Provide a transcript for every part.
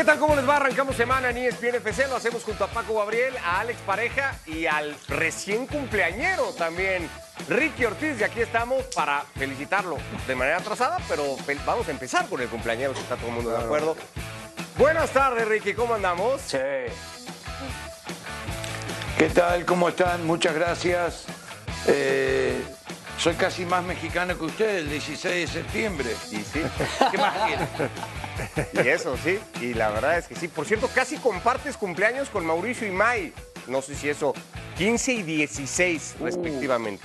¿Qué tal? ¿Cómo les va? Arrancamos semana en ESPN FC. Lo hacemos junto a Paco Gabriel, a Alex Pareja y al recién cumpleañero también, Ricky Ortiz. Y aquí estamos para felicitarlo de manera atrasada, pero vamos a empezar con el cumpleañero, si está todo el mundo de acuerdo. Buenas tardes, Ricky. ¿Cómo andamos? Sí. ¿Qué tal? ¿Cómo están? Muchas gracias. Eh, soy casi más mexicano que usted, el 16 de septiembre. Y sí, ¿Qué más quiere? Y eso sí. Y la verdad es que sí. Por cierto, casi compartes cumpleaños con Mauricio y Mai. No sé si eso, 15 y 16 respectivamente.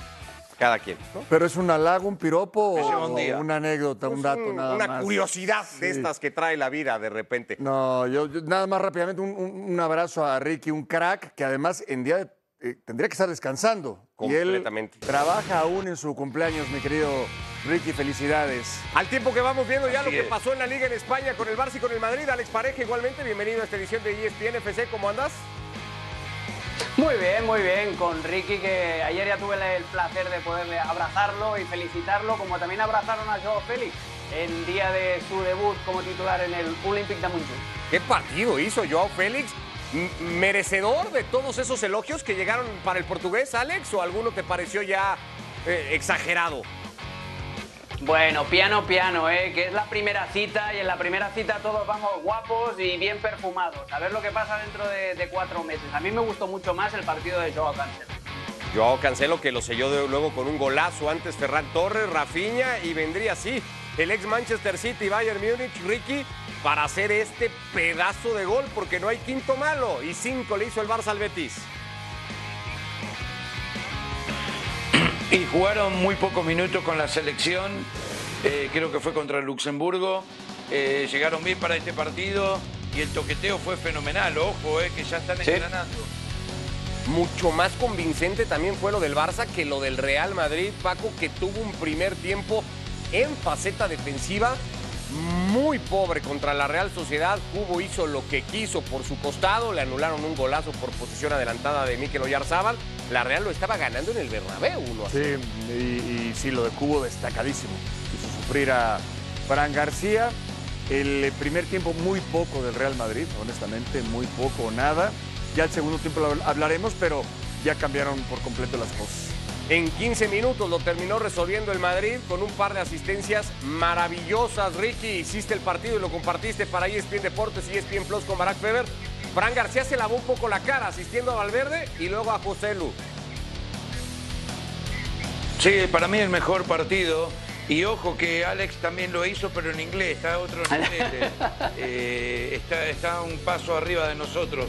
Cada quien, ¿no? Pero es un halago, un piropo o una anécdota, un dato un- nada una más. curiosidad de estas que trae la vida de repente. No, yo, yo nada más rápidamente un, un- un abrazo a Ricky, un crack que además en día de- eh, tendría que estar descansando. Completamente. Y él trabaja aún en su cumpleaños, mi querido Ricky, felicidades. Al tiempo que vamos viendo ya Así lo que es. pasó en la Liga en España con el Barça y con el Madrid, Alex Pareja igualmente, bienvenido a esta edición de ESPN FC, ¿cómo andas? Muy bien, muy bien. Con Ricky, que ayer ya tuve el placer de poderle abrazarlo y felicitarlo, como también abrazaron a Joao Félix en día de su debut como titular en el Olympic de Montjuic. ¿Qué partido hizo Joao Félix? ¿Merecedor de todos esos elogios que llegaron para el portugués, Alex? ¿O alguno te pareció ya eh, exagerado? Bueno, piano, piano, ¿eh? que es la primera cita y en la primera cita todos vamos guapos y bien perfumados. A ver lo que pasa dentro de, de cuatro meses. A mí me gustó mucho más el partido de Joao Cancelo. Joao Cancelo que lo selló de- luego con un golazo antes Ferran Torres, Rafinha y vendría así el ex Manchester City, Bayern Múnich, Ricky, para hacer este pedazo de gol porque no hay quinto malo y cinco le hizo el Barça al Betis. Y jugaron muy pocos minutos con la selección. eh, creo que fue contra el Luxemburgo. Eh, llegaron bien para este partido y el toqueteo fue fenomenal. Ojo, eh, que ya están Sí. engranando. Mucho más convincente también fue lo del Barça que lo del Real Madrid, Paco, que tuvo un primer tiempo en faceta defensiva muy pobre contra la Real Sociedad. Cubo hizo lo que quiso por su costado, le anularon un golazo por posición adelantada de Mikel Oyarzábal. La Real lo estaba ganando en el Bernabéu 1 a 0. Sí, y, y sí, lo de Cubo destacadísimo. Hizo sufrir a Fran García. El primer tiempo muy poco del Real Madrid, honestamente, muy poco o nada. Ya el segundo tiempo lo hablaremos, pero ya cambiaron por completo las cosas. En 15 minutos lo terminó resolviendo el Madrid con un par de asistencias maravillosas. Ricky, hiciste el partido y lo compartiste para E ESPN Deportes y ESPN Plus con Barack Feber. Fran García se lavó un poco la cara asistiendo a Valverde y luego a José Lu. Sí, para mí el mejor partido. Y ojo que Alex también lo hizo, pero en inglés, está a otro nivel. Eh, está, está un paso arriba de nosotros.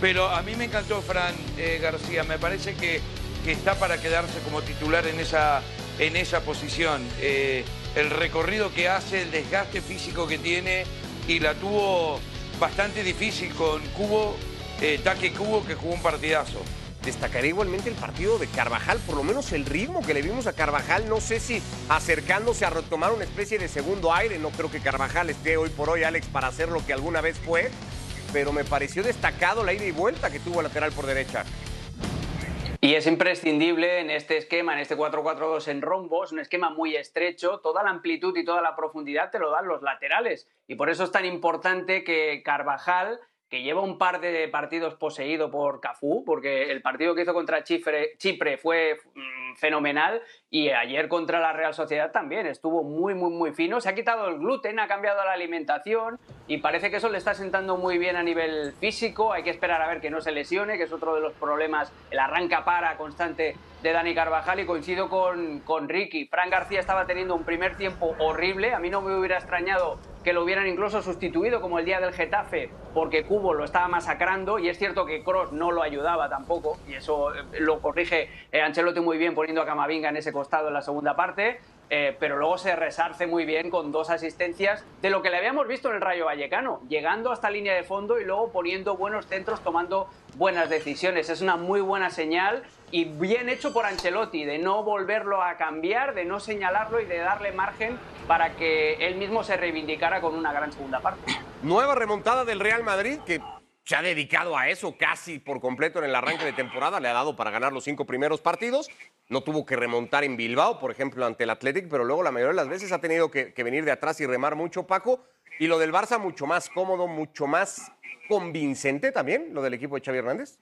Pero a mí me encantó Fran eh, García, me parece que, que está para quedarse como titular en esa, en esa posición. Eh, el recorrido que hace, el desgaste físico que tiene y la tuvo bastante difícil con Cubo, eh, Taque Cubo, que jugó un partidazo. Destacaré igualmente el partido de Carvajal, por lo menos el ritmo que le vimos a Carvajal, no sé si acercándose a retomar una especie de segundo aire, no creo que Carvajal esté hoy por hoy, Alex, para hacer lo que alguna vez fue, pero me pareció destacado la ida y vuelta que tuvo lateral por derecha. Y es imprescindible en este esquema, en este 4-4-2 en rombos, un esquema muy estrecho, toda la amplitud y toda la profundidad te lo dan los laterales. Y por eso es tan importante que Carvajal, que lleva un par de partidos poseído por Cafú, porque el partido que hizo contra Chipre, fue mm, fenomenal y ayer contra la Real Sociedad también estuvo muy, muy, muy fino. Se ha quitado el gluten, ha cambiado la alimentación y parece que eso le está sentando muy bien a nivel físico. Hay que esperar a ver que no se lesione, que es otro de los problemas, el arranca para constante de Dani Carvajal y coincido con, con Ricky. Fran García estaba teniendo un primer tiempo horrible, a mí no me hubiera extrañado que lo hubieran incluso sustituido como el día del Getafe porque Cubo lo estaba masacrando y es cierto que Cross no lo ayudaba tampoco y eso eh, lo corrige eh, Ancelotti muy bien poniendo a Camavinga en ese costado en la segunda parte eh, pero luego se resarce muy bien con dos asistencias de lo que le habíamos visto en el Rayo Vallecano, llegando hasta línea de fondo y luego poniendo buenos centros, tomando buenas decisiones. Es una muy buena señal y bien hecho por Ancelotti de no volverlo a cambiar, de no señalarlo y de darle margen para que él mismo se reivindicara con una gran segunda parte. Nueva remontada del Real Madrid que se ha dedicado a eso casi por completo en el arranque de temporada, le ha dado para ganar los cinco primeros partidos, no tuvo que remontar en Bilbao, por ejemplo, ante el Athletic, pero luego la mayoría de las veces ha tenido que, venir de atrás y remar mucho, Paco, y lo del Barça mucho más cómodo, mucho más convincente también, lo del equipo de Xavi Hernández.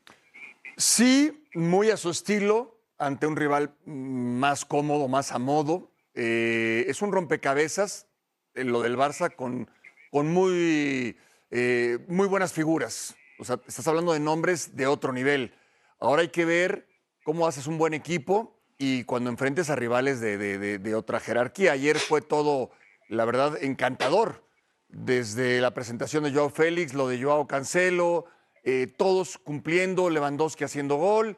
Sí, muy a su estilo, ante un rival más cómodo, más a modo. Eh, es un rompecabezas, eh, lo del Barça, con, con muy, eh, muy buenas figuras. O sea, estás hablando de nombres de otro nivel. Ahora hay que ver cómo haces un buen equipo y cuando enfrentes a rivales de, de- de- de otra jerarquía. Ayer fue todo, la verdad, encantador. Desde la presentación de Joao Félix, lo de Joao Cancelo, eh, todos cumpliendo, Lewandowski haciendo gol.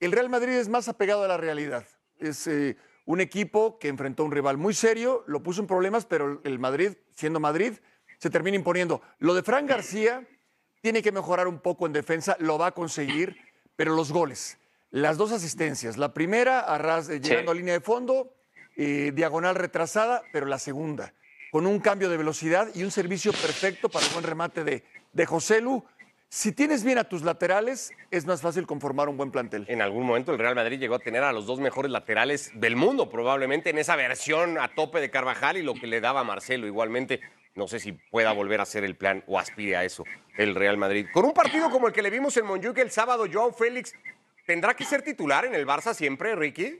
El Real Madrid es más apegado a la realidad. Es eh, un equipo que enfrentó a un rival muy serio, lo puso en problemas, pero el Madrid, siendo Madrid, se termina imponiendo. Lo de Fran García tiene que mejorar un poco en defensa, lo va a conseguir, pero los goles, las dos asistencias, la primera a ras- eh, llegando a línea de fondo, eh, diagonal retrasada, pero la segunda, con un cambio de velocidad y un servicio perfecto para el buen remate de, de José Lu. Si tienes bien a tus laterales, es más fácil conformar un buen plantel. En algún momento el Real Madrid llegó a tener a los dos mejores laterales del mundo, probablemente en esa versión a tope de Carvajal y lo que le daba a Marcelo igualmente. No sé si pueda volver a ser el plan o aspire a eso el Real Madrid. Con un partido como el que le vimos en Montjuic el sábado, Joao Félix, ¿tendrá que ser titular en el Barça siempre, Ricky?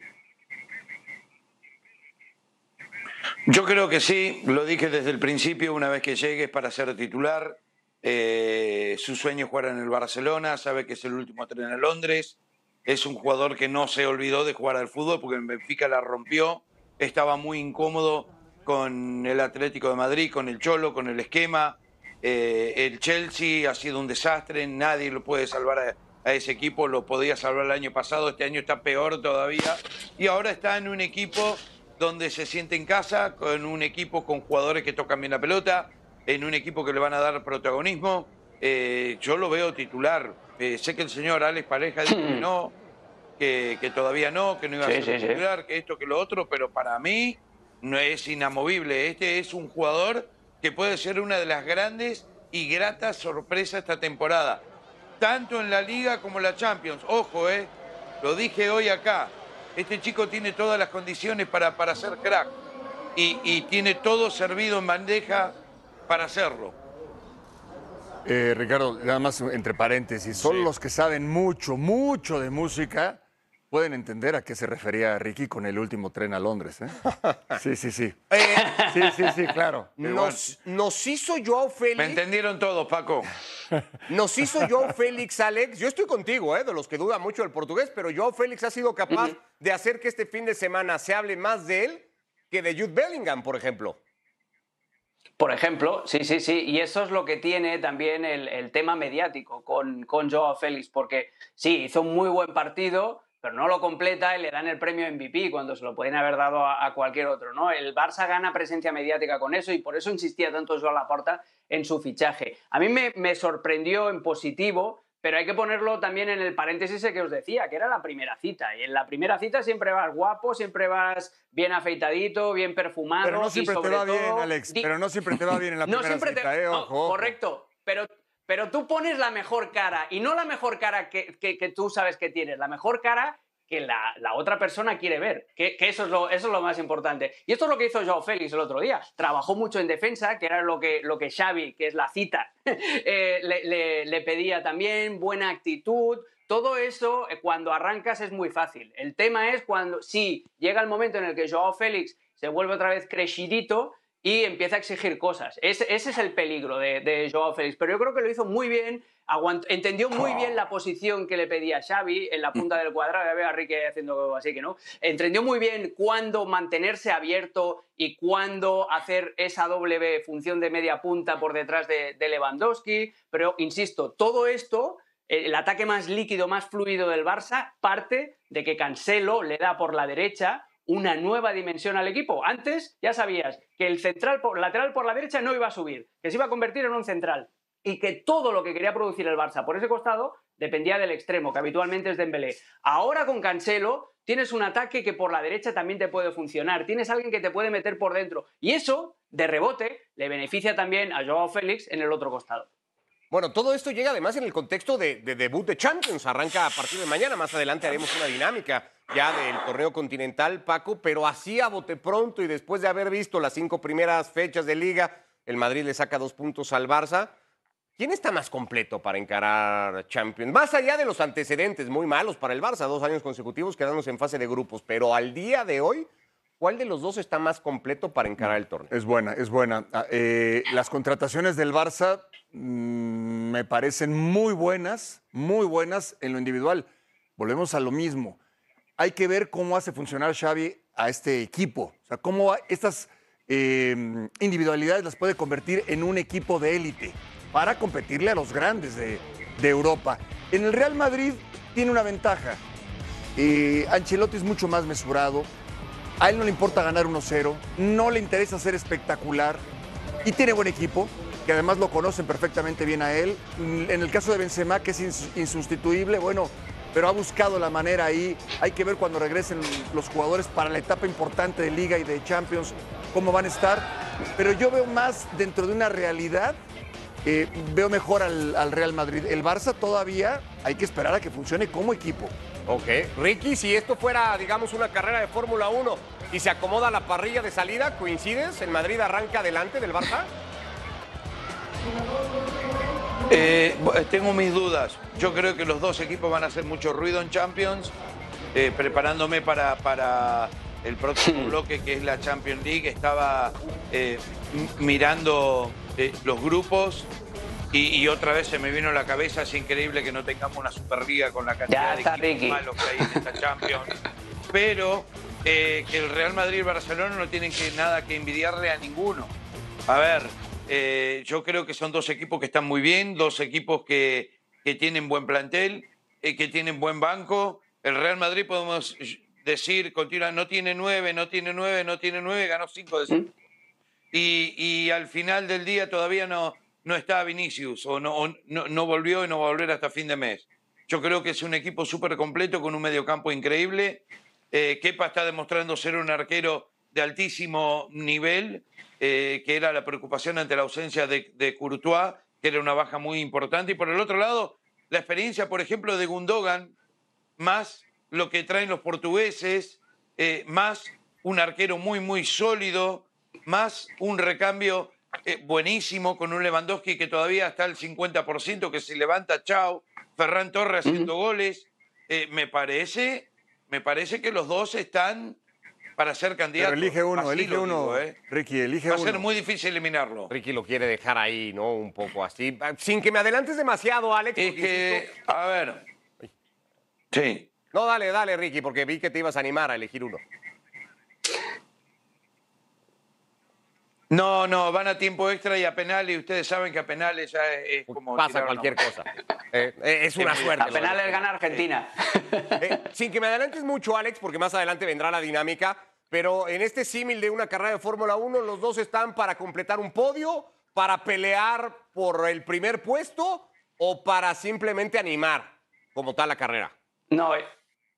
Yo creo que sí, lo dije desde el principio, una vez que llegue es para ser titular. Eh, su sueño es jugar en el Barcelona, sabe que es el último tren a Londres. Es un jugador que no se olvidó de jugar al fútbol porque en Benfica la rompió. Estaba muy incómodo con el Atlético de Madrid, con el Cholo, con el esquema. Eh, el Chelsea ha sido un desastre, nadie lo puede salvar a, a ese equipo, lo podía salvar el año pasado, este año está peor todavía. Y ahora está en un equipo donde se siente en casa, con un equipo con jugadores que tocan bien la pelota, en un equipo que le van a dar protagonismo. Eh, yo lo veo titular. Eh, sé que el señor Alex Pareja dijo que no, que, que todavía no, que no iba Sí, a ser sí, sí. titular, que esto, que lo otro, pero para mí no es inamovible. Este es un jugador que puede ser una de las grandes y gratas sorpresas esta temporada, tanto en la Liga como en la Champions. Ojo, eh, lo dije hoy acá. Este chico tiene todas las condiciones para, para ser crack y, y tiene todo servido en bandeja para hacerlo. Eh, Ricardo, nada más entre paréntesis, solo los que saben mucho, mucho de música pueden entender a qué se refería Ricky con el último tren a Londres. ¿eh? Sí, sí, sí. Eh, Sí, sí, sí, claro. Nos, nos hizo Joao Me Félix. entendieron todos, Paco. Nos hizo Joao Félix, Alex. Yo estoy contigo, ¿eh? de los que duda mucho el portugués, pero Joao Félix ha sido capaz de hacer que este fin de semana se hable más de él que de Jude Bellingham, por ejemplo. Por ejemplo, sí, sí, sí. Y eso es lo que tiene también el, el tema mediático con, con Joao Félix, porque sí, hizo un muy buen partido, pero no lo completa y le dan el premio MVP cuando se lo pueden haber dado a, a cualquier otro, ¿no? El Barça gana presencia mediática con eso y por eso insistía tanto Joao Laporta en su fichaje. A mí me, me sorprendió en positivo, pero hay que ponerlo también en el paréntesis que os decía, que era la primera cita. Y en la primera cita siempre vas guapo, siempre vas bien afeitadito, bien perfumado. Pero no y siempre te va bien, Alex. Pero no siempre te va bien en la no primera siempre cita, te... ¿eh? ojo. correcto, pero, pero tú pones la mejor cara y no la mejor cara que, que- tú sabes que tienes, la mejor cara que la, la otra persona quiere ver, que, que eso, es lo, eso es lo más importante. Y esto es lo que hizo Joao Félix el otro día. Trabajó mucho en defensa, que era lo que, lo que Xavi, que es la cita, eh, le, le- pedía también, buena actitud. Todo eso, eh, cuando arrancas, es muy fácil. El tema es cuando, sí, llega el momento en el que Joao Félix se vuelve otra vez crecidito y empieza a exigir cosas. Ese, ese es el peligro de, de Joao Félix. Pero yo creo que lo hizo muy bien, aguant- entendió muy bien la posición que le pedía Xavi en la punta del cuadrado. Ya veo a Ricky haciendo así que no. Entendió muy bien cuándo mantenerse abierto y cuándo hacer esa doble función de media punta por detrás de, de Lewandowski. Pero, insisto, todo esto el ataque más líquido, más fluido del Barça parte de que Cancelo le da por la derecha una nueva dimensión al equipo. Antes ya sabías que el central por, lateral por la derecha no iba a subir, que se iba a convertir en un central y que todo lo que quería producir el Barça por ese costado dependía del extremo, que habitualmente es Dembélé. Ahora con Cancelo tienes un ataque que por la derecha también te puede funcionar, tienes alguien que te puede meter por dentro y eso de rebote le beneficia también a Joao Félix en el otro costado. Bueno, todo esto llega además en el contexto de, de, debut de Champions. Arranca a partir de mañana. Más adelante haremos una dinámica ya del torneo continental, Paco. Pero así a bote pronto y después de haber visto las cinco primeras fechas de liga, el Madrid le saca dos puntos al Barça. ¿Quién está más completo para encarar Champions? Más allá de los antecedentes muy malos para el Barça, dos años consecutivos quedándose en fase de grupos. Pero al día de hoy, ¿cuál de los dos está más completo para encarar el torneo? Es buena, es buena. Ah, eh, las contrataciones del Barça mm, me parecen muy buenas, muy buenas en lo individual. Volvemos a lo mismo. Hay que ver cómo hace funcionar Xavi a este equipo. O sea, cómo estas eh, individualidades las puede convertir en un equipo de élite para competirle a los grandes de, de Europa. En el Real Madrid tiene una ventaja. Eh, Ancelotti es mucho más mesurado. A él no le importa ganar 1-0, no le interesa ser espectacular y tiene buen equipo, que además lo conocen perfectamente bien a él. En el caso de Benzema, que es ins- insustituible, bueno, pero ha buscado la manera ahí. Hay que ver cuando regresen los jugadores para la etapa importante de Liga y de Champions, cómo van a estar. Pero yo veo más dentro de una realidad veo mejor al Real Madrid. El Barça todavía hay que esperar a que funcione como equipo. Ok. Ricky, si esto fuera, digamos, una carrera de Fórmula 1 y se acomoda la parrilla de salida, ¿coincides? ¿El Madrid arranca adelante del Barça? Eh, bu- tengo mis dudas. Yo creo que los dos equipos van a hacer mucho ruido en Champions, eh, preparándome para, para el próximo bloque que es la Champions League. Estaba eh, mirando eh, los grupos y, y otra vez se me vino a la cabeza, es increíble que no tengamos una Superliga con la cantidad de equipos Ricky. malos que hay en esta Champions. Pero eh, que el Real Madrid y el Barcelona no tienen que, nada que envidiarle a ninguno. A ver, eh, yo creo que son dos equipos que están muy bien, dos equipos que, que tienen buen plantel, eh, que tienen buen banco. El Real Madrid podemos decir, continúa, no tiene nueve, no tiene nueve, no tiene nueve, ganó cinco de cinco. Y, y al final del día todavía no, no está Vinicius o, no, no volvió y no va a volver hasta fin de mes. Yo creo que es un equipo súper completo con un mediocampo increíble. Eh, Kepa está demostrando ser un arquero de altísimo nivel, eh, que era la preocupación ante la ausencia de, de Courtois, que era una baja muy importante. Y por el otro lado, la experiencia, por ejemplo, de Gundogan, más lo que traen los portugueses, eh, más un arquero muy, muy sólido, más un recambio eh, buenísimo con un Lewandowski que todavía está al 50%, que se levanta, chao, Ferran Torres haciendo goles. Eh, me parece, me parece que los dos están para ser Pero candidatos. elige uno, Así elige uno. digo, ¿eh? Ricky, elige Va a uno. ser muy difícil eliminarlo. Ricky lo quiere dejar ahí, ¿no? Un poco así. Sin que me adelantes demasiado, Alex. Es porque que, insisto- a ver. Sí. No, dale, dale, Ricky, porque vi que te ibas a animar a elegir uno. No, no, van a tiempo extra y a penales, y ustedes saben que a penales ya es, es como. Pasa una cualquier cosa. Eh, eh, es una Sí, suerte. A penales gana Argentina. Eh, sin que me adelantes mucho, Alex, porque más adelante vendrá la dinámica, pero en este símil de una carrera de Fórmula 1, los dos están para completar un podio, para pelear por el primer puesto o para simplemente animar como tal la carrera. No,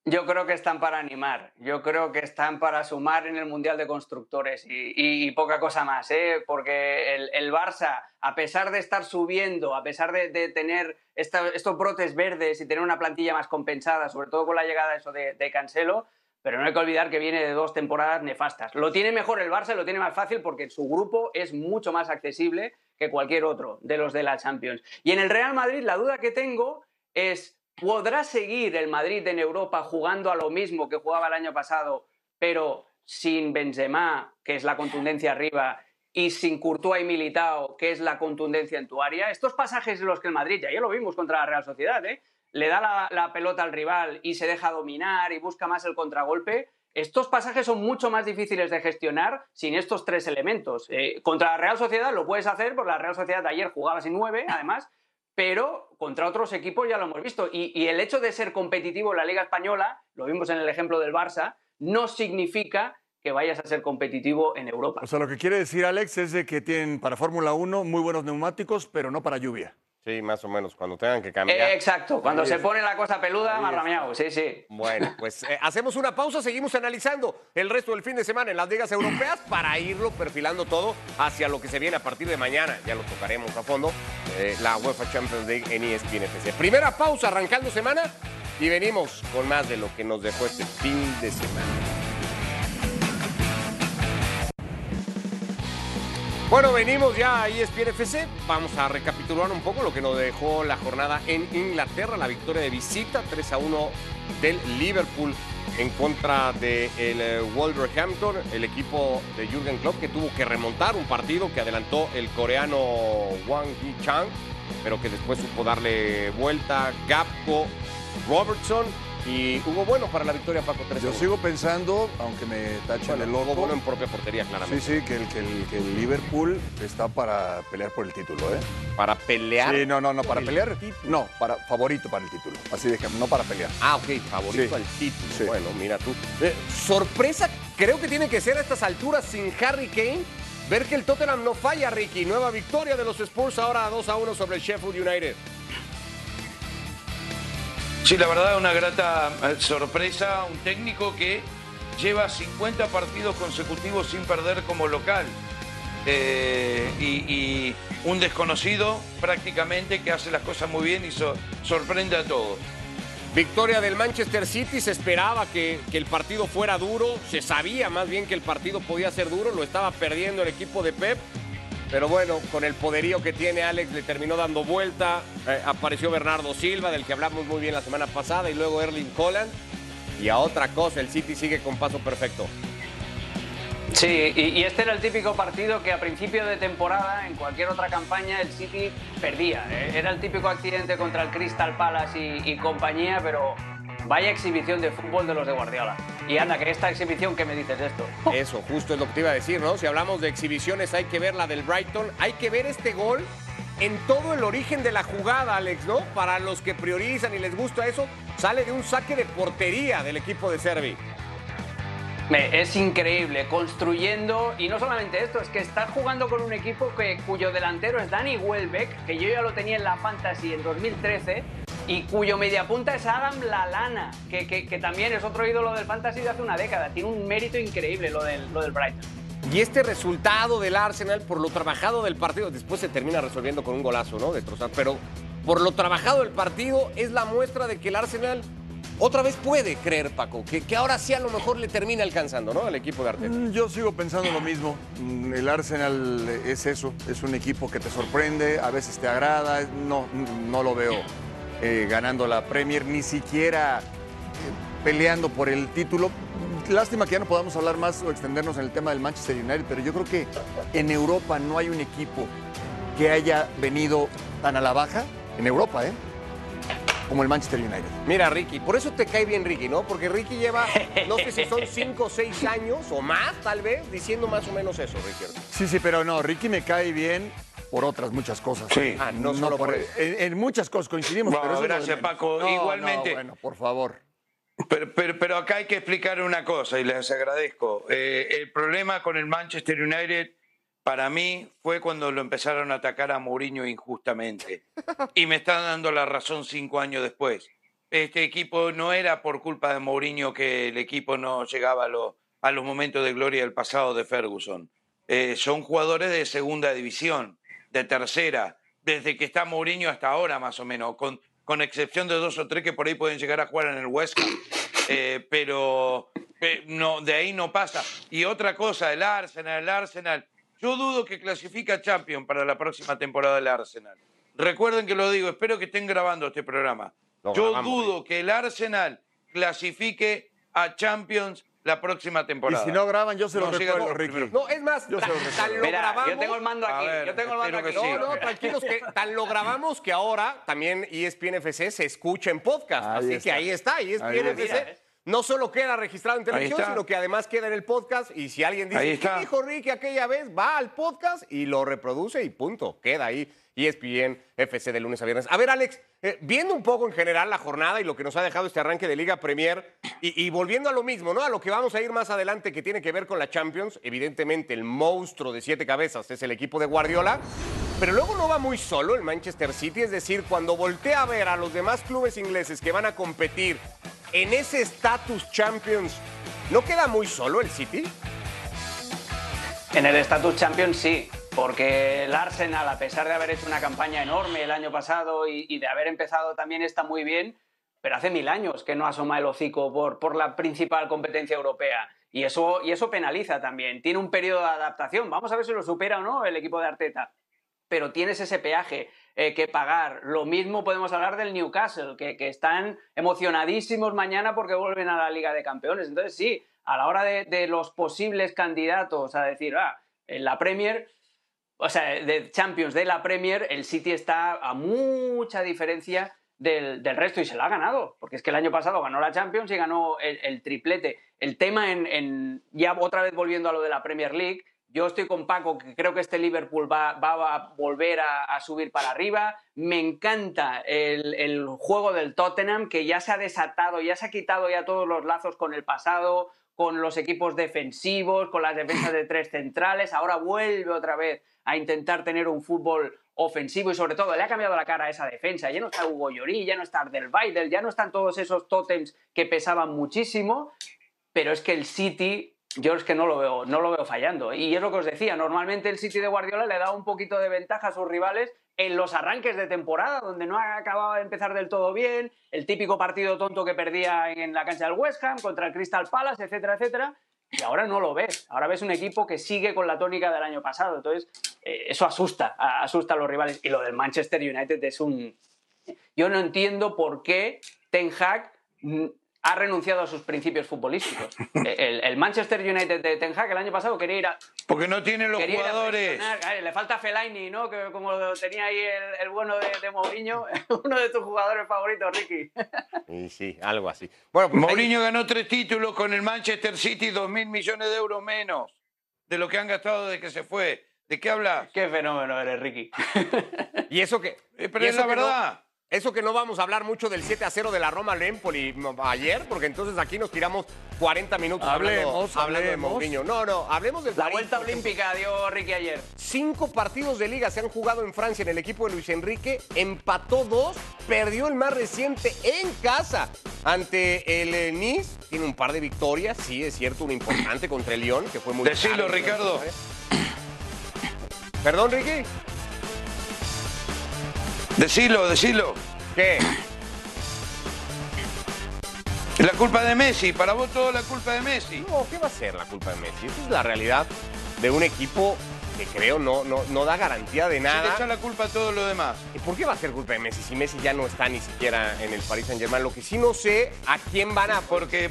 yo creo que están para animar. Yo creo que están para sumar en el Mundial de Constructores y, y- y poca cosa más, ¿eh? porque el, Barça, a pesar de estar subiendo, a pesar de, de tener estos brotes verdes y tener una plantilla más compensada, sobre todo con la llegada de, de Cancelo, pero no hay que olvidar que viene de dos temporadas nefastas. Lo tiene mejor el Barça, lo tiene más fácil porque su grupo es mucho más accesible que cualquier otro de los de la Champions. Y en el Real Madrid la duda que tengo es, ¿podrá seguir el Madrid en Europa jugando a lo mismo que jugaba el año pasado, pero sin Benzema, que es la contundencia arriba, y sin Courtois y Militao, que es la contundencia en tu área? Estos pasajes en los que el Madrid, ya, ya lo vimos contra la Real Sociedad, ¿eh? le da la, pelota al rival y se deja dominar y busca más el contragolpe. Estos pasajes son mucho más difíciles de gestionar sin estos tres elementos. Eh, contra la Real Sociedad lo puedes hacer, porque la Real Sociedad ayer jugaba sin nueve, además, pero contra otros equipos ya lo hemos visto. Y, el hecho de ser competitivo en la Liga Española, lo vimos en el ejemplo del Barça, no significa que vayas a ser competitivo en Europa. O sea, lo que quiere decir Alex es de que tienen para Fórmula 1 muy buenos neumáticos, pero no para lluvia. Sí, más o menos, cuando tengan que cambiar. Eh, exacto, cuando se pone la cosa peluda, marrameado, sí, sí. Bueno, pues eh, hacemos una pausa, seguimos analizando el resto del fin de semana en las ligas europeas para irlo perfilando todo hacia lo que se viene a partir de mañana. Ya lo tocaremos a fondo, eh, la UEFA Champions League en ESPN FC. Primera pausa arrancando semana y venimos con más de lo que nos dejó este fin de semana. Bueno, venimos ya a ESPN FC. Vamos a recapitular un poco lo que nos dejó la jornada en Inglaterra. La victoria de visita 3 a 1 del Liverpool en contra del de Wolverhampton, el equipo de Jürgen Klopp que tuvo que remontar un partido que adelantó el coreano Wang Hee-chang, pero que después supo darle vuelta Gapco Robertson y hubo bueno para la victoria Paco 3 Yo sigo pensando, aunque me tachen bueno, hubo loco, bueno en propia portería, claramente. sí, sí, que el, que, el, que el Liverpool está para pelear por el título, ¿eh? Para pelear. Sí, no, no, no, para el pelear. título. No, para favorito para el título. Así de que no para pelear. Ah, ok, favorito Sí. al título. Sí. Bueno, mira tú. Eh, sorpresa, creo que tiene que ser a estas alturas sin Harry Kane. Ver que el Tottenham no falla, Ricky. Nueva victoria de los Spurs ahora 2 a 1 sobre el Sheffield United. Sí, la verdad, una grata eh, sorpresa. Un técnico que lleva 50 partidos consecutivos sin perder como local. Eh, y, un desconocido prácticamente que hace las cosas muy bien y so- sorprende a todos. Victoria del Manchester City. Se esperaba que el partido fuera duro. Se sabía más bien que el partido podía ser duro. Lo estaba perdiendo el equipo de Pep. Pero bueno, con el poderío que tiene Alex, le terminó dando vuelta. Eh, apareció Bernardo Silva, del que hablamos muy bien la semana pasada, y luego Erling Holland. Y a otra cosa, el City sigue con paso perfecto. Sí, y, este era el típico partido que a principio de temporada, en cualquier otra campaña, el City perdía. ¿eh? Era el típico accidente contra el Crystal Palace y compañía, pero vaya exhibición de fútbol de los de Guardiola. Y anda, que esta exhibición, ¿qué me dices de esto? Eso, justo es lo que te iba a decir, ¿no? Si hablamos de exhibiciones, hay que ver la del Brighton. Hay que ver este gol en todo el origen de la jugada, Alex, ¿no? Para los que priorizan y les gusta eso, sale de un saque de portería del equipo de Servi. Es increíble, construyendo, y no solamente esto, es que está jugando con un equipo que, cuyo delantero es Danny Welbeck, que yo ya lo tenía en la Fantasy en 2013, y cuyo mediapunta es Adam Lalana, que, que- que también es otro ídolo del Fantasy de hace una década. Tiene un mérito increíble lo del, lo del Brighton. Y este resultado del Arsenal, por lo trabajado del partido, después se termina resolviendo con un golazo, ¿no? Destrozar. Pero por lo trabajado del partido, es la muestra de que el Arsenal otra vez puede creer, Paco, que, que ahora sí a lo mejor le termina alcanzando, ¿no? Al equipo de Arteta. Mm, Yo sigo pensando lo mismo. Mm, El Arsenal es eso, es un equipo que te sorprende, a veces te agrada. No, no lo veo eh, ganando la Premier, ni siquiera eh, peleando por el título. Lástima que ya no podamos hablar más o extendernos en el tema del Manchester United, pero yo creo que en Europa no hay un equipo que haya venido tan a la baja, en Europa, ¿eh? Como el Manchester United. Mira, Ricky, por eso te cae bien Ricky, ¿no? Porque Ricky lleva, no sé si son 5 o 6 años o más, tal vez, diciendo más o menos eso, Ricky. Sí, sí, pero no, Ricky me cae bien por otras muchas cosas. Sí. Ah, no solo por eso. en, en muchas cosas coincidimos. No, pero gracias. Paco. No, Igualmente. no, bueno, por favor. Pero, pero- pero acá hay que explicar una cosa y les agradezco. Eh, el problema con el Manchester United para mí fue cuando lo empezaron a atacar a Mourinho injustamente. Y me están dando la razón cinco años después. Este equipo no era por culpa de Mourinho que el equipo no llegaba a, lo- a los momentos de gloria del pasado de Ferguson. Eh, son jugadores de segunda división, de tercera, desde que está Mourinho hasta ahora más o menos, con, con excepción de dos o tres que por ahí pueden llegar a jugar en el West Ham. Eh, pero eh, no, de ahí no pasa. Y otra cosa, el Arsenal, el Arsenal. Yo dudo que clasifique a Champions para la próxima temporada del Arsenal. Recuerden que lo digo, espero que estén grabando este programa. Lo Yo grabamos, dudo que el Arsenal clasifique a Champions la próxima Y temporada. si no graban, yo se lo No, siga recuerdo, Ricky. primero. No, es más, Yo ta- se lo recuerdo. tan lo Mira, grabamos. yo tengo el mando aquí, ver, yo tengo el mando aquí. que No, sí. no, tranquilos, que tan lo grabamos que ahora también E ESPN FC se escucha en podcast. Ahí así está. que ahí está, E ESPN Ahí FC. está. No solo queda registrado en televisión, sino que además queda en el podcast. Y si alguien dice. ¿qué dijo Ricky aquella vez? Va al podcast y lo reproduce y punto. Queda ahí ESPN FC de lunes a viernes. A ver, Alex, eh, viendo un poco en general la jornada y lo que nos ha dejado este arranque de Liga Premier y, y volviendo a lo mismo, ¿no? A lo que vamos a ir más adelante que tiene que ver con la Champions. Evidentemente, el monstruo de siete cabezas es el equipo de Guardiola. pero luego no va muy solo el Manchester City, es decir, cuando voltea a ver a los demás clubes ingleses que van a competir en ese status Champions, ¿no queda muy solo el City? En el status Champions sí, porque el Arsenal, a pesar de haber hecho una campaña enorme el año pasado y, de haber empezado también está muy bien, pero hace mil años que no asoma el hocico por, por la principal competencia europea. Y eso, y eso penaliza también. Tiene un periodo de adaptación. Vamos a ver si lo supera o no el equipo de Arteta. Pero tienes ese peaje eh, que pagar. Lo mismo podemos hablar del Newcastle, que, están emocionadísimos mañana porque vuelven a la Liga de Campeones. Entonces, sí, a la hora de, de los posibles candidatos a decir, ah, en la Premier, o sea, de Champions de la Premier, el City está a mucha diferencia del, resto y se la ha ganado, porque es que el año pasado ganó la Champions y ganó el, triplete. El tema en, ya otra vez volviendo a lo de la Premier League, yo estoy con Paco, que creo que este Liverpool va, a volver a, subir para arriba. Me encanta el, el, juego del Tottenham, que ya se ha desatado, ya se ha quitado ya todos los lazos con el pasado, con los equipos defensivos, con las defensas de tres centrales. Ahora vuelve otra vez a intentar tener un fútbol ofensivo y sobre todo le ha cambiado la cara a esa defensa. Ya no está Hugo Llorí, ya no está Weidel, ya no están todos esos tótems que pesaban muchísimo, pero es que el City yo es que no lo veo, no lo veo fallando. Y es lo que os decía, normalmente el City de Guardiola le da un poquito de ventaja a sus rivales en los arranques de temporada, donde no ha acabado de empezar del todo bien, el típico partido tonto que perdía en la cancha del West Ham contra el Crystal Palace, etcétera, etcétera. Y ahora no lo ves. Ahora ves un equipo que sigue con la tónica del año pasado. Entonces, eh, eso asusta, asusta a los rivales. Y lo del Manchester United es un... Yo no entiendo por qué Ten Hag ha renunciado a sus principios futbolísticos. El, Manchester United de Ten Hag el año pasado quería ir a... Porque no tiene los jugadores. le falta Fellaini, ¿no? Que como tenía ahí el, bueno de, de, Mourinho, uno de tus jugadores favoritos, Ricky. Sí, sí, algo así. Bueno, pues Mourinho ganó tres títulos con el Manchester City, dos mil millones de euros menos de lo que han gastado desde que se fue. ¿De qué hablas? Qué fenómeno eres, Ricky. ¿Y eso qué? Eh, pero es la verdad. Eso que no vamos a hablar mucho del 7 a 0 de la Roma Empoli ayer, porque entonces aquí nos tiramos 40 minutos hablemos, hablando, de Mourinho. No, no, hablemos de La vuelta olímpica dio Ricky ayer. Cinco partidos de liga se han jugado en Francia en el equipo de Luis Enrique, empató dos, perdió el más reciente en casa ante el eh, Nice. Tiene un par de victorias, sí, es cierto, una importante contra el Lyon, que fue muy Decilo, Ricardo. ¿Perdón, Ricky? Decilo, decilo. ¿Qué? La culpa de Messi, para vos todo la culpa de Messi. No, ¿qué va a ser la culpa de Messi? Esa es la realidad de un equipo que creo no, no, no da garantía de nada. Se le echa la culpa a todo lo demás. ¿Y por qué va a ser culpa de Messi si Messi ya no está ni siquiera en el Paris Saint Germain? Lo que sí no sé a quién van a. Porque.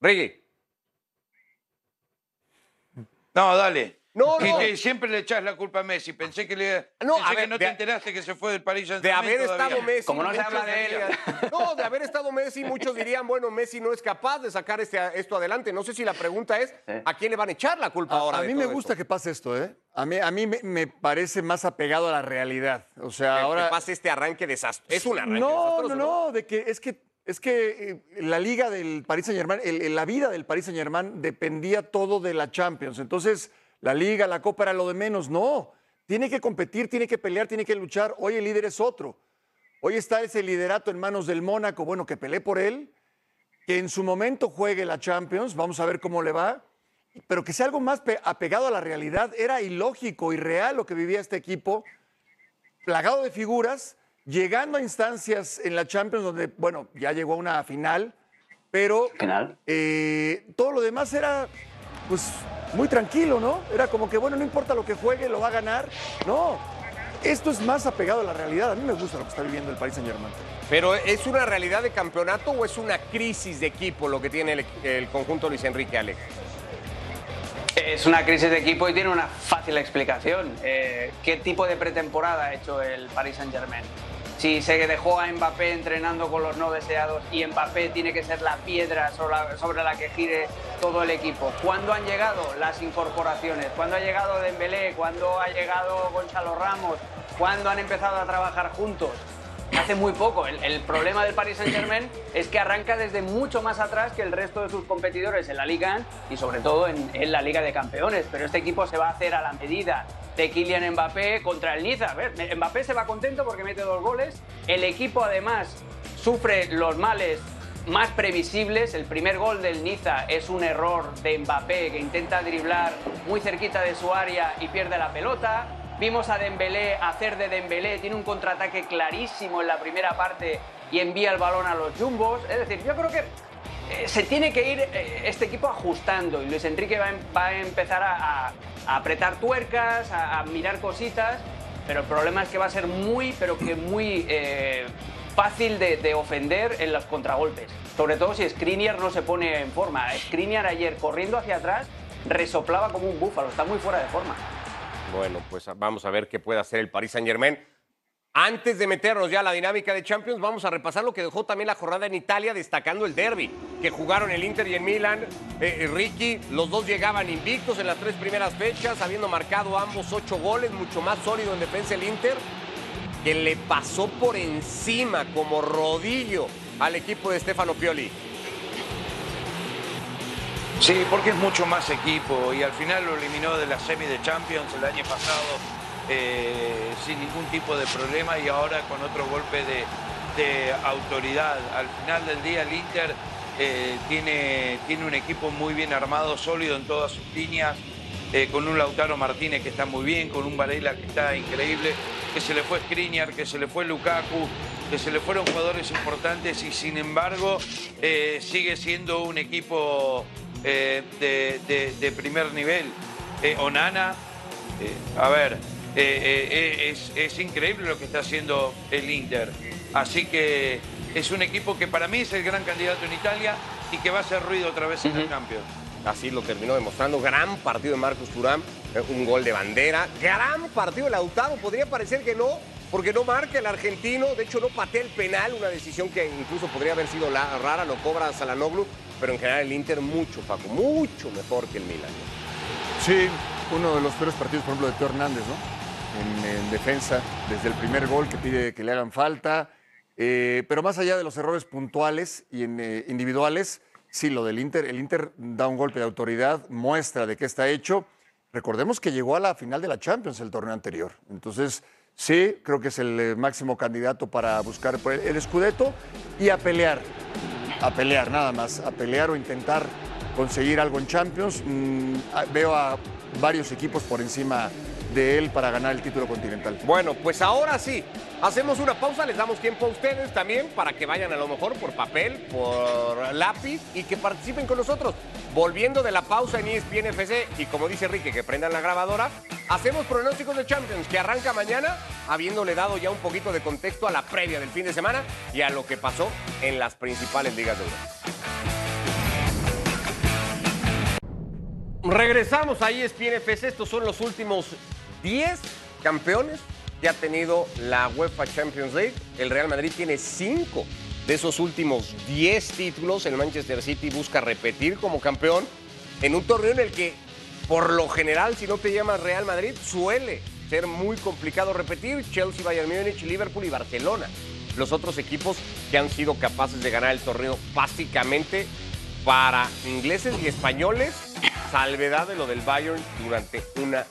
Reggie. No, dale. No, no. Y siempre le echás la culpa a Messi. Pensé que, le, no, que no te enteraste que se fue del París De haber estado Messi. Como no se habla de él. No, de haber estado Messi, muchos dirían, bueno, Messi no es capaz de sacar este, esto adelante. No sé si la pregunta es, ¿a quién le van a echar la culpa ahora? A mí me gusta que pase esto, ¿eh? A mí, a mí me, parece más apegado a la realidad. O sea, ahora. Que pase este arranque desastroso. Es un arranque no, No, no, de que es que es que eh, la liga del Paris Saint Germain, la vida del Paris Saint Germain dependía todo de la Champions. Entonces, la liga, la copa era lo de menos. No, tiene que competir, tiene que pelear, tiene que luchar. Hoy el líder es otro. Hoy está ese liderato en manos del Mónaco, bueno, que pelee por él, que en su momento juegue la Champions, vamos a ver cómo le va, pero que sea algo más apegado a la realidad. Era ilógico, irreal lo que vivía este equipo, plagado de figuras, llegando a instancias en la Champions donde, bueno, ya llegó a una final, pero eh, todo lo demás era, pues, muy tranquilo, ¿no? Era como que, bueno, no importa lo que juegue, lo va a ganar. No, esto es más apegado a la realidad. A mí me gusta lo que está viviendo el Paris Saint Germain. Pero ¿es una realidad de campeonato o es una crisis de equipo lo que tiene el, conjunto Luis Enrique Alex? Es una crisis de equipo y tiene una fácil explicación. Eh, ¿Qué tipo de pretemporada ha hecho el Paris Saint Germain? Si se dejó a Mbappé entrenando con los no deseados y Mbappé tiene que ser la piedra sobre la, que gire todo el equipo. ¿Cuándo han llegado las incorporaciones? ¿Cuándo ha llegado Dembélé? ¿Cuándo ha llegado Gonzalo Ramos? ¿Cuándo han empezado a trabajar juntos? Hace muy poco. El, problema del Paris Saint-Germain es que arranca desde mucho más atrás que el resto de sus competidores en la Liga y sobre todo en, la Liga de Campeones. Pero este equipo se va a hacer a la medida de Kylian Mbappé contra el Niza. A Mbappé se va contento porque mete dos goles. El equipo además sufre los males más previsibles. El primer gol del Niza es un error de Mbappé que intenta driblar muy cerquita de su área y pierde la pelota. Vimos a Dembélé hacer de Dembélé, tiene un contraataque clarísimo en la primera parte y envía el balón a los Jumbos. Es decir, yo creo que eh, se tiene que ir eh, este equipo ajustando y Luis Enrique va, a em, empezar a, apretar tuercas, a, mirar cositas, pero el problema es que va a ser muy, pero que muy eh, fácil de, ofender en los contragolpes. Sobre todo si Skriniar no se pone en forma. Skriniar ayer corriendo hacia atrás resoplaba como un búfalo, está muy fuera de forma. Bueno, pues vamos a ver qué puede hacer el Paris Saint Germain. Antes de meternos ya a la dinámica de Champions, vamos a repasar lo que dejó también la jornada en Italia, destacando el derby, que jugaron el Inter y el Milan. Eh, eh, Ricky, los dos llegaban invictos en las tres primeras fechas, habiendo marcado ambos ocho goles, mucho más sólido en defensa el Inter, que le pasó por encima como rodillo al equipo de Stefano Pioli. Sí, porque es mucho más equipo y al final lo eliminó de la semi de Champions el año pasado eh, sin ningún tipo de problema y ahora con otro golpe de, autoridad. Al final del día el Inter eh, tiene, tiene un equipo muy bien armado, sólido en todas sus líneas, eh, con un Lautaro Martínez que está muy bien, con un Varela que está increíble, que se le fue Skriniar, que se le fue Lukaku, que se le fueron jugadores importantes y sin embargo sigue siendo un equipo de, de, primer nivel. Onana, a ver, eh, eh, eh, es, increíble lo que está haciendo el Inter. Así que es un equipo que para mí es el gran candidato en Italia y que va a hacer ruido otra vez en el campeón. Así lo terminó demostrando. Gran partido de Marcus Turán, un gol de bandera. Gran partido de Lautaro. Podría parecer que no, porque no marca el argentino. De hecho, no patea el penal, una decisión que incluso podría haber sido rara. Lo cobra Salanoglu, pero en general el Inter mucho, Paco, mucho mejor que el Milan. Sí, uno de los peores partidos, por ejemplo, de Teo Hernández, ¿no? en, defensa desde el primer gol que pide que le hagan falta. Eh, pero más allá de los errores puntuales y eh, individuales, sí, lo del Inter, el Inter da un golpe de autoridad, muestra de qué está hecho. Recordemos que llegó a la final de la Champions el torneo anterior. Entonces, sí, creo que es el eh, máximo candidato para buscar el, escudeto y a pelear, a pelear nada más, a pelear o intentar conseguir algo en Champions. Mm, veo a varios equipos por encima de él para ganar el título continental. Bueno, pues ahora sí, hacemos una pausa, les damos tiempo a ustedes también para que vayan a lo mejor por papel, por lápiz y que participen con nosotros. Volviendo de la pausa en ESPN FC y como dice Enrique, que prendan la grabadora, hacemos pronósticos de Champions que arranca mañana, habiéndole dado ya un poquito de contexto a la previa del fin de semana y a lo que pasó en las principales ligas de Europa. Regresamos a ESPN FC, estos son los últimos 10 campeones que ha tenido la UEFA Champions League. El Real Madrid tiene 5 de esos últimos 10 títulos. El Manchester City busca repetir como campeón en un torneo en el que, por lo general, si no te llamas Real Madrid, suele ser muy complicado repetir. Chelsea, Bayern Múnich, Liverpool y Barcelona. Los otros equipos que han sido capaces de ganar el torneo básicamente para ingleses y españoles, salvedad de lo del Bayern durante una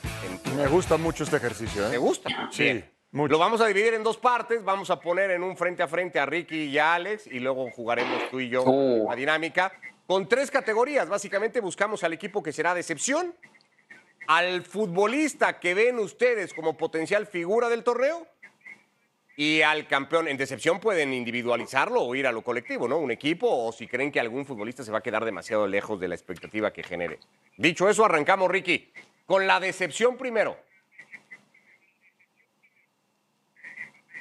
Me gusta mucho este ejercicio. ¿eh? ¿Te gusta? Sí. Lo vamos a dividir en dos partes. Vamos a poner en un frente a frente a Ricky y a Alex y luego jugaremos tú y yo uh. la dinámica. Con tres categorías. Básicamente buscamos al equipo que será decepción, al futbolista que ven ustedes como potencial figura del torneo y al campeón, en decepción pueden individualizarlo o ir a lo colectivo, ¿no? Un equipo o si creen que algún futbolista se va a quedar demasiado lejos de la expectativa que genere. Dicho eso, arrancamos, Ricky, con la decepción primero.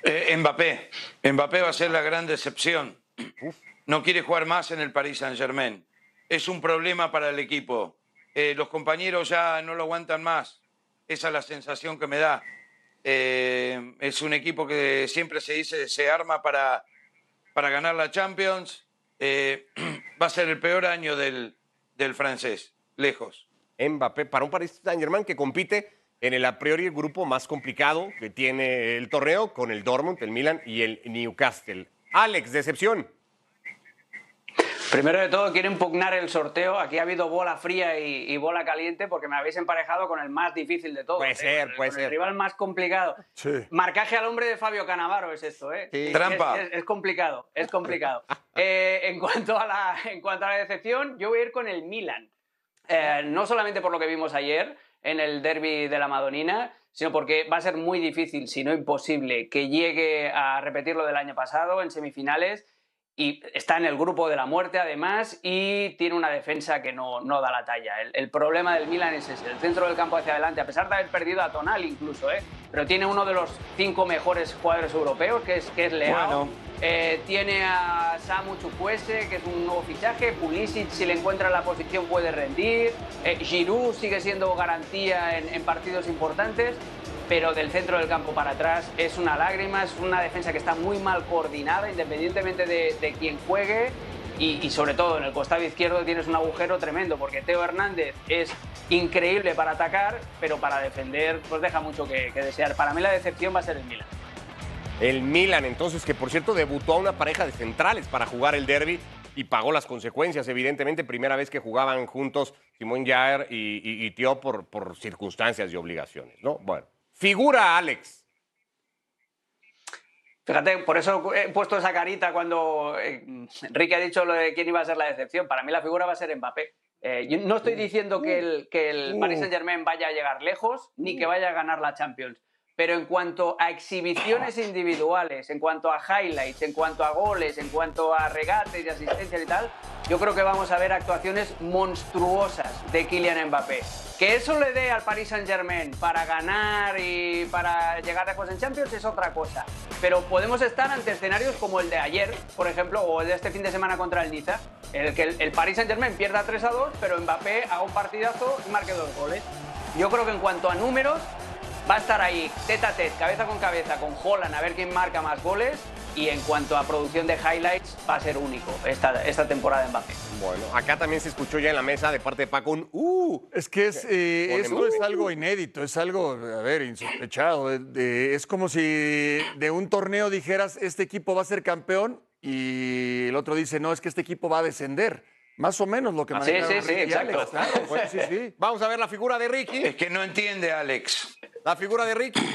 Eh, Mbappé. Mbappé va a ser la gran decepción. No quiere jugar más en el Paris Saint-Germain. Es un problema para el equipo. Eh, los compañeros ya no lo aguantan más. Esa es la sensación que me da. Eh, es un equipo que siempre se dice se arma para, para ganar la Champions. Eh, va a ser el peor año del, del francés, lejos. Mbappé para un Paris Saint-Germain que compite en el a priori grupo más complicado que tiene el torneo con el Dortmund, el Milan y el Newcastle. Alex, decepción. Primero de todo, quiero impugnar el sorteo. Aquí ha habido bola fría y, bola caliente porque me habéis emparejado con el más difícil de todos. Puede ser, puede ser. El rival más complicado. Marcaje al hombre de Fabio Canavaro es esto, ¿eh? Trampa. Es, complicado, es complicado. Eh, en, cuanto a la, en cuanto a la decepción, yo voy a ir con el Milan. Eh, no solamente por lo que vimos ayer en el derby de la Madonina, sino porque va a ser muy difícil, si no imposible, que llegue a repetir lo del año pasado en semifinales y está en el grupo de la muerte además y tiene una defensa que no, no da la talla. El, problema del Milan es ese, el centro del campo hacia adelante, a pesar de haber perdido a Tonal incluso, ¿eh? pero tiene uno de los cinco mejores jugadores europeos, que es, que es Leao. Eh, tiene a Samu Chukwese, que es un nuevo fichaje. Pulisic, si le encuentra la posición, puede rendir. Eh, Giroud sigue siendo garantía en, en partidos importantes pero del centro del campo para atrás es una lágrima, es una defensa que está muy mal coordinada, independientemente de, de quién juegue. Y, sobre todo en el costado izquierdo tienes un agujero tremendo, porque Teo Hernández es increíble para atacar, pero para defender pues deja mucho que, desear. Para mí la decepción va a ser el Milan. El Milan, entonces, que por cierto debutó a una pareja de centrales para jugar el derby y pagó las consecuencias, evidentemente, primera vez que jugaban juntos Simón Jair y, y, Tío por, por circunstancias y obligaciones, ¿no? Bueno. Figura, Alex. Fíjate, por eso he puesto esa carita cuando eh, Enrique ha dicho lo de quién iba a ser la decepción. Para mí la figura va a ser Mbappé. Eh, yo no estoy diciendo que el, que el Paris Saint Germain vaya a llegar lejos ni que vaya a ganar la Champions. Pero en cuanto a exhibiciones individuales, en cuanto a highlights, en cuanto a goles, en cuanto a regates y asistencias y tal, yo creo que vamos a ver actuaciones monstruosas de Kylian Mbappé. Que eso le dé al Paris Saint-Germain para ganar y para llegar lejos en Champions es otra cosa. Pero podemos estar ante escenarios como el de ayer, por ejemplo, o el de este fin de semana contra el Niza, en el que el, Paris Saint-Germain pierda 3 a 2, pero Mbappé haga un partidazo y marque dos goles. Yo creo que en cuanto a números, va a estar ahí teta a tete, cabeza con cabeza con Holland a ver quién marca más goles y en cuanto a producción de highlights va a ser único esta, esta temporada en Mbappé. Bueno, acá también se escuchó ya en la mesa de parte de Paco un ¡uh! Es que es, eh, esto es algo inédito, es algo, a ver, insospechado. es como si de un torneo dijeras, este equipo va a ser campeón y el otro dice, no, es que este equipo va a descender. Más o menos lo que ah, Sí, sí, sí, exacto. sí, sí. Vamos a ver la figura de Ricky. Es que no entiende, Alex. La figura de Ricky.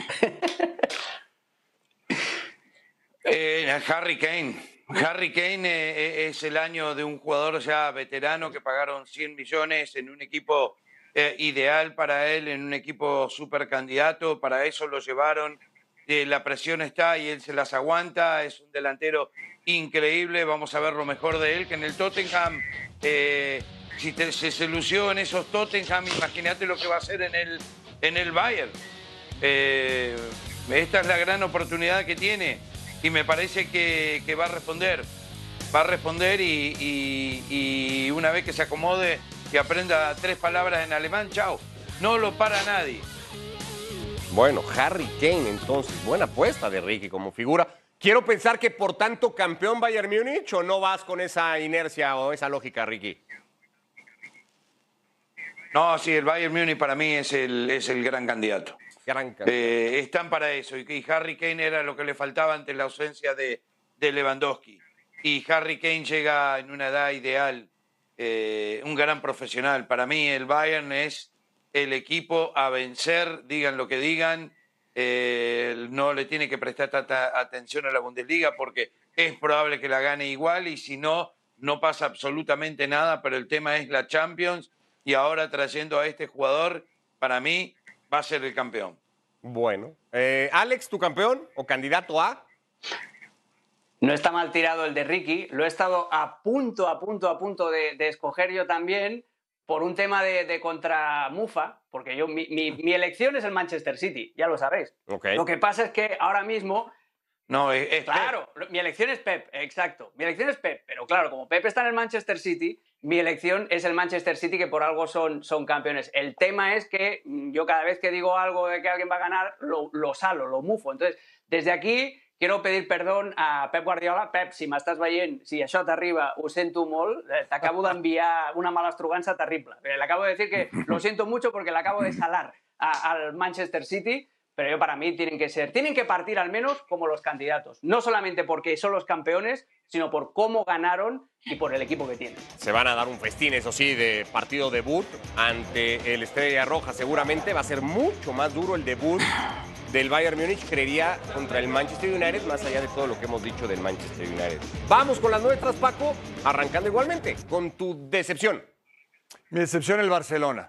Eh, Harry Kane. Harry Kane eh, eh, es el año de un jugador ya veterano que pagaron 100 millones en un equipo ideal para él, en un equipo super candidato. Para eso lo llevaron. la presión está y él se las aguanta. Es un delantero increíble. Vamos a ver lo mejor de él, que en el Tottenham eh, si se, lució en esos Tottenham, imagínate lo que va a hacer en el, en el Bayern. Eh, esta es la gran oportunidad que tiene y me parece que, va a responder. Va a responder y, una vez que se acomode, que aprenda tres palabras en alemán, chao. No lo para nadie. Bueno, Harry Kane, entonces, buena apuesta de Ricky como figura. Quiero pensar que por tanto campeón Bayern Múnich o no vas con esa inercia o esa lógica, Ricky. No, sí, el Bayern Múnich para mí es el, es el gran candidato. Gran eh, están para eso. Y, Harry Kane era lo que le faltaba ante la ausencia de, Lewandowski. Y Harry Kane llega en una edad ideal, eh, un gran profesional. Para mí el Bayern es el equipo a vencer, digan lo que digan, eh, no le tiene que prestar tanta atención a la Bundesliga porque es probable que la gane igual y si no, no pasa absolutamente nada, pero el tema es la Champions y ahora trayendo a este jugador, para mí va a ser el campeón. Bueno, eh, Alex, ¿tu campeón o candidato a? No está mal tirado el de Ricky, lo he estado a punto, a punto, a punto de escoger yo también, por un tema de, contra Mufa, porque yo mi, elección es el Manchester City, ya lo sabéis. Lo que pasa es que ahora mismo... No, es, Claro, mi elección es Pep, exacto. Mi elección es Pep, pero claro, como Pep está en el Manchester City, mi elección es el Manchester City, que por algo son, son campeones. El tema es que mm, yo cada vez que digo algo de que alguien va a ganar, lo, lo salo, lo mufo. Entonces, desde aquí quiero pedir perdón a Pep Guardiola. Pep, si m'estàs veient, si això t'arriba, ho sento molt, eh, t'acabo d'enviar una mala estrugança terrible. Le acabo de decir que lo siento mucho porque le acabo de salar a- al Manchester City, pero yo para mí tienen que ser, tienen que partir al menos como los candidatos. No solamente porque son los campeones, sino por cómo ganaron y por el equipo que tienen. Se van a dar un festín, eso sí, de partido debut ante el Estrella Roja. Seguramente va a ser mucho más duro el debut del Bayern Múnich, creería, contra el Manchester United, más allá de todo lo que hemos dicho del Manchester United. Vamos con las nuestras, Paco, arrancando igualmente, con tu decepción. Mi decepción el Barcelona.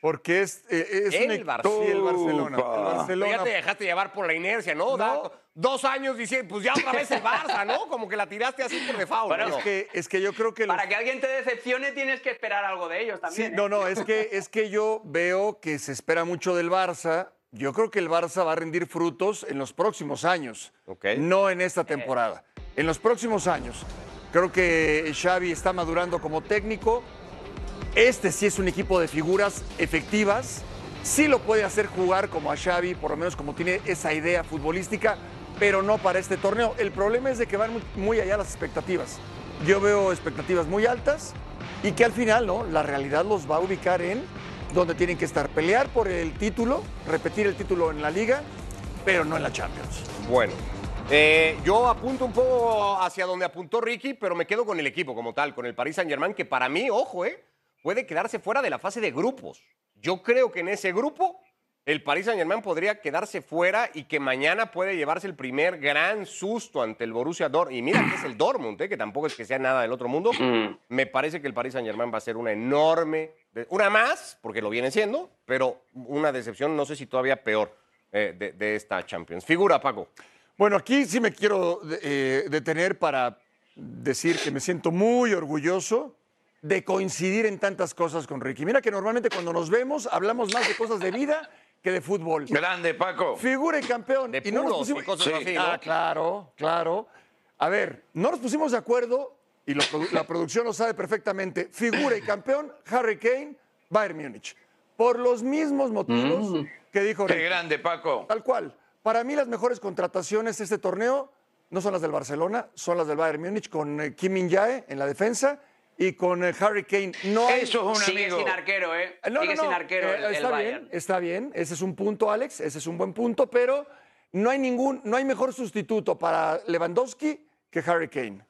Porque es, eh, es un El Barcelona. Sí, el Barcelona. El. Barcelona. Ya te dejaste llevar por la inercia, ¿no? No. Dos años diciendo, pues ya otra vez el Barça, ¿no? Como que la tiraste así por default. Bueno, ¿no? Es que, es que yo creo que los- Para que alguien te decepcione tienes que esperar algo de ellos Sí, también. ¿eh? no, no, es que, es que yo veo que se espera mucho del Barça. Yo creo que el Barça va a rendir frutos en los próximos años, Ok. no en esta temporada. En los próximos años. Creo que Xavi está madurando como técnico. Este sí es un equipo de figuras efectivas. Sí lo puede hacer jugar como a Xavi, por lo menos como tiene esa idea futbolística, pero no para este torneo. El problema es de que van muy allá las expectativas. Yo veo expectativas muy altas y que al final, ¿no? La realidad los va a ubicar en donde tienen que estar. Pelear por el título, repetir el título en la liga, pero no en la Champions. Bueno, eh, yo apunto un poco hacia donde apuntó Ricky, pero me quedo con el equipo como tal, con el Paris Saint-Germain, que para mí, ojo, eh, puede quedarse fuera de la fase de grupos. Yo creo que en ese grupo el Paris Saint-Germain podría quedarse fuera y que mañana puede llevarse el primer gran susto ante el Borussia Dortmund. Y mira que es el Dortmund, eh, que tampoco es que sea nada del otro mundo. Me parece que el Paris Saint-Germain va a ser una enorme, una más, porque lo viene siendo, pero una decepción, no sé si todavía peor eh, de, de esta Champions. Figura, Paco. Bueno, aquí sí me quiero eh, detener para decir que me siento muy orgulloso de coincidir en tantas cosas con Ricky. Mira que normalmente cuando nos vemos hablamos más de cosas de vida que de fútbol. Grande, Paco. Figura y campeón. De y no nos y pusimos... cosas Sí. así, ¿no? Ah, claro, claro. A ver, no nos pusimos de acuerdo y lo produ- la producción lo sabe perfectamente. Figura y campeón, Harry Kane, Bayern Múnich. Por los mismos motivos que dijo Qué grande, Paco. Tal cual. Para mí las mejores contrataciones de este torneo no son las del Barcelona, son las del Bayern Múnich con eh, Kim Min-jae en la defensa y con Harry Kane. No hay- Eso es un Sigue amigo. sin arquero, ¿eh? No, Sigue no, sin arquero eh, el, el está Bayern. bien, está bien. Ese es un punto, Alex. Ese es un buen punto, pero no hay ningún, no hay mejor sustituto para Lewandowski que Harry Kane.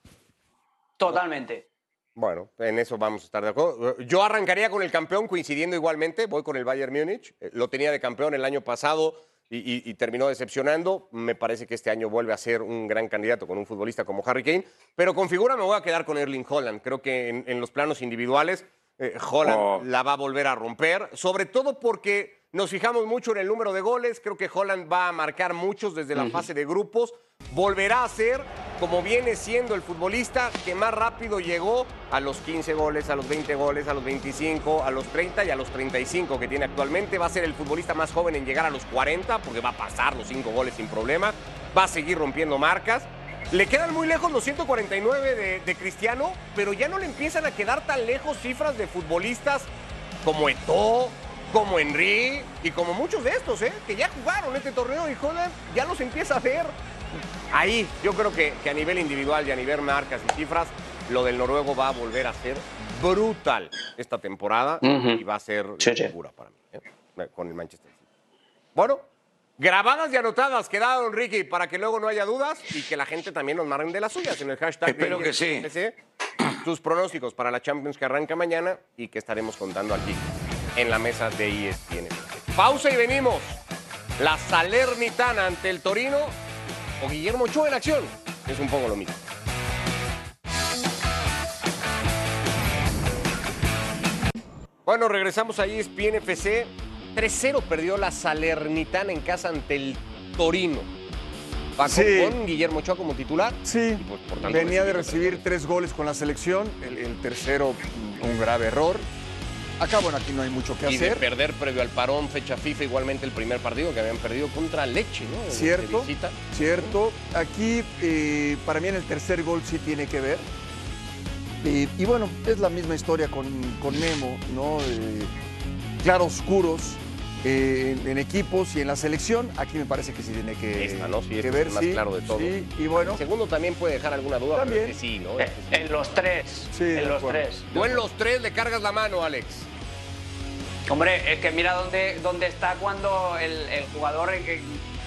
Totalmente. Bueno, en eso vamos a estar de acuerdo. Yo arrancaría con el campeón coincidiendo igualmente, voy con el Bayern Múnich. Eh, Lo tenía de campeón el año pasado y, y- y terminó decepcionando. Me parece que este año vuelve a ser un gran candidato con un futbolista como Harry Kane. Pero con figura me voy a quedar con Erling Holland. Creo que en, en los planos individuales eh, Holland Oh. la va a volver a romper, sobre todo porque nos fijamos mucho en el número de goles. Creo que Holland va a marcar muchos desde la fase de grupos. Volverá a ser, como viene siendo el futbolista que más rápido llegó a los 15 goles, a los 20 goles, a los 25, a los 30 y a los 35 que tiene actualmente. Va a ser el futbolista más joven en llegar a los 40 porque va a pasar los 5 goles sin problema. Va a seguir rompiendo marcas. Le quedan muy lejos los 149 de, de Cristiano, pero ya no le empiezan a quedar tan lejos cifras de futbolistas como Eto'o, como Henry y como muchos de estos, ¿eh? que ya jugaron este torneo y Holland ya los empieza a ver. Ahí yo creo que, que a nivel individual y a nivel marcas y cifras, lo del noruego va a volver a ser brutal esta temporada y va a ser Sí, sí. locura para mí, ¿eh? con el Manchester City. Bueno, grabadas y anotadas quedaron, Ricky, para que luego no haya dudas y que la gente también nos marren de las suyas en el hashtag. Espero de que sí. Tus pronósticos para la Champions que arranca mañana y que estaremos contando aquí en la mesa de ESPN. Pausa y venimos. La Salernitana ante el Torino o Guillermo Ochoa en acción. Es un poco lo mismo. Bueno, regresamos a ESPN FC. 3-0 perdió la Salernitana en casa ante el Torino. Paco, Sí. con Guillermo Ochoa como titular. Sí, pues, por tanto, venía de recibió recibir tres goles con la selección, el, el tercero un grave error. Acá, bueno, aquí no hay mucho que Y de hacer. perder previo al parón, fecha FIFA, igualmente el primer partido que habían perdido contra Leche, ¿no? De Cierto, visita. cierto. Aquí, eh, para mí, en el tercer gol sí tiene que ver. Y, y bueno, es la misma historia con, con Memo, ¿no? Eh, claroscuros eh, en, en equipos y en la selección. Aquí me parece que sí tiene que, Esta, ¿no? Sí, que es ver. más sí, claro de todos. Sí, y bueno, El segundo también puede dejar alguna duda, pero También. este sí, ¿no? Eh, Este. En los tres. Sí, en los acuerdo. tres. Tú en los tres le cargas la mano, Alex. Hombre, es que mira dónde, dónde está cuando el, el jugador eh,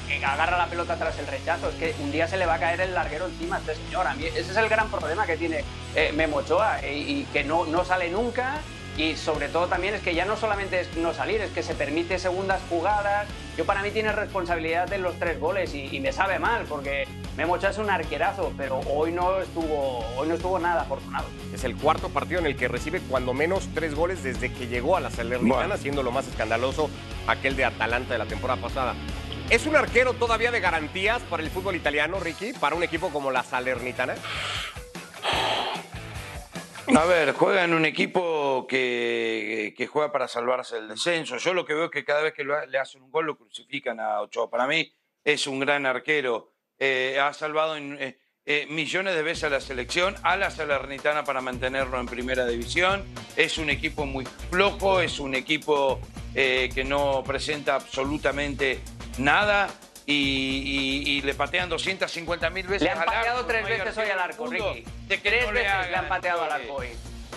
eh, agarra la pelota tras el rechazo. Es que un día se le va a caer el larguero encima a este señor. A mí ese es el gran problema que tiene eh, Memo Ochoa y, y que no, no sale nunca. Y sobre todo también es que ya no solamente es no salir, es que se permite segundas jugadas. Yo para mí tiene responsabilidad en los tres goles y, y me sabe mal porque Memo Ochoa es un arquerazo, pero hoy no estuvo, hoy no estuvo nada afortunado. Es el cuarto partido en el que recibe cuando menos tres goles desde que llegó a la Salernitana, Bueno. siendo lo más escandaloso aquel de Atalanta de la temporada pasada. ¿Es un arquero todavía de garantías para el fútbol italiano, Ricky? ¿Para un equipo como la Salernitana? A ver, juega en un equipo que, juega para salvarse del descenso. Yo lo que veo es que cada vez que le hacen un gol lo crucifican a Ochoa. Para mí es un gran arquero. Eh, ha salvado eh, eh, millones de veces a la selección, a la Salernitana para mantenerlo en primera división. Es un equipo muy flojo, es un equipo que no presenta absolutamente nada. Y, y- y le patean 250 mil veces Le han pateado arco, tres no veces hoy al arco, Ricky. de que Tres no veces le han pateado al arco hoy.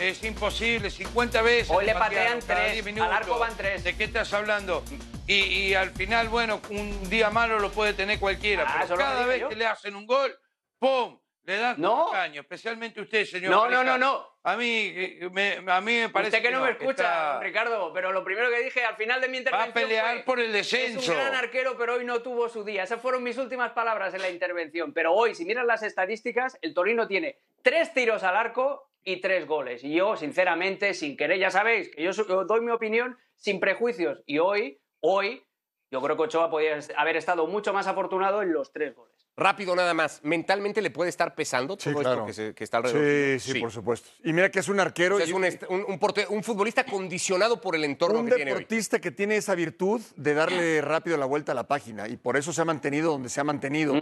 Es imposible, 50 veces. Hoy le patearon patean tres, 10 minutos. al arco van tres. ¿De qué estás hablando? Y, y al final, bueno, un día malo lo puede tener cualquiera, Ah, pero cada vez yo. que le hacen un gol, ¡pum! Le dan No. caño, especialmente usted, señor. No, no, no, no. A mí, eh, me, a mí me parece Usted que no me escucha, está- Ricardo, pero lo primero que dije al final de mi Va intervención a pelear fue, por el Es descenso. un gran arquero, pero hoy no tuvo su día. Esas fueron mis últimas palabras en la intervención. Pero hoy, si miras las estadísticas, el Torino tiene tres tiros al arco y tres goles. Y yo, sinceramente, sin querer, ya sabéis que yo yo doy mi opinión sin prejuicios. Y hoy, hoy, yo creo que Ochoa podría haber estado mucho más afortunado en los tres goles. Rápido nada más. ¿Mentalmente le puede estar pesando Sí, todo claro. esto que, se- que está alrededor? Sí, sí, por supuesto. Y mira que es un arquero. O sea, es y- un, un- un porte- un futbolista condicionado por el entorno un que tiene hoy. deportista que tiene esa virtud de darle rápido la vuelta a la página y por eso se ha mantenido donde se ha mantenido.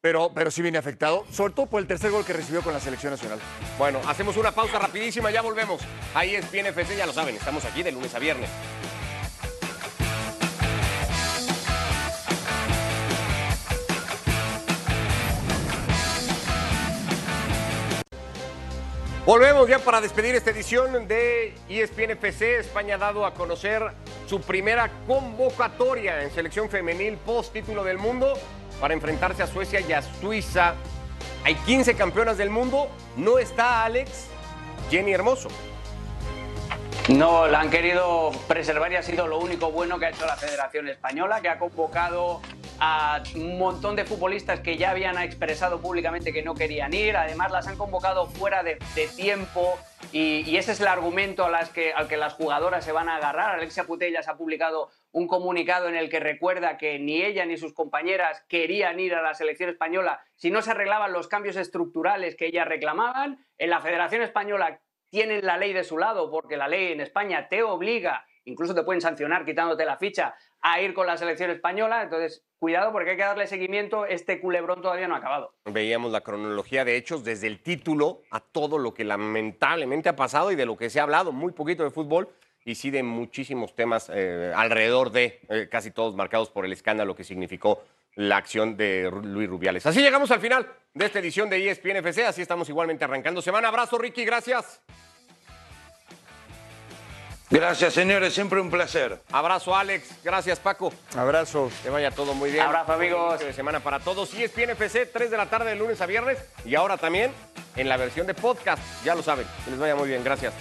pero, pero sí viene afectado, sobre todo por el tercer gol que recibió con la selección nacional. Bueno, hacemos una pausa rapidísima, ya volvemos. Ahí es FC, ya lo saben, estamos aquí de lunes a viernes. Volvemos ya para despedir esta edición de ESPN FC. España ha dado a conocer su primera convocatoria en selección femenil post título del mundo para enfrentarse a Suecia y a Suiza. Hay 15 campeonas del mundo. No está Alex Jenny Hermoso. No, la han querido preservar y ha sido lo único bueno que ha hecho la Federación Española, que ha convocado a un montón de futbolistas que ya habían expresado públicamente que no querían ir. Además, las han convocado fuera de, tiempo y, ese es el argumento a que, al que las jugadoras se van a agarrar. Alexia Putellas ha publicado un comunicado en el que recuerda que ni ella ni sus compañeras querían ir a la selección española si no se arreglaban los cambios estructurales que ellas reclamaban. En la Federación Española tienen la ley de su lado, porque la ley en España te obliga, incluso te pueden sancionar quitándote la ficha, a ir con la selección española. Entonces, cuidado porque hay que darle seguimiento. Este culebrón todavía no ha acabado. Veíamos la cronología de hechos desde el título a todo lo que lamentablemente ha pasado y de lo que se ha hablado, muy poquito de fútbol y sí de muchísimos temas eh, alrededor de, eh, casi todos marcados por el escándalo que significó la acción de Luis Rubiales. Así llegamos al final de esta edición de ESPN FC, así estamos igualmente arrancando semana. Abrazo, Ricky, gracias. Gracias, señores, siempre un placer. Abrazo, Alex, gracias, Paco. Abrazo. Que vaya todo muy bien. Abrazo, amigos. De semana para todos. Y ESPN FC, 3 de la tarde de lunes a viernes. Y ahora también en la versión de podcast. Ya lo saben. Que les vaya muy bien. Gracias.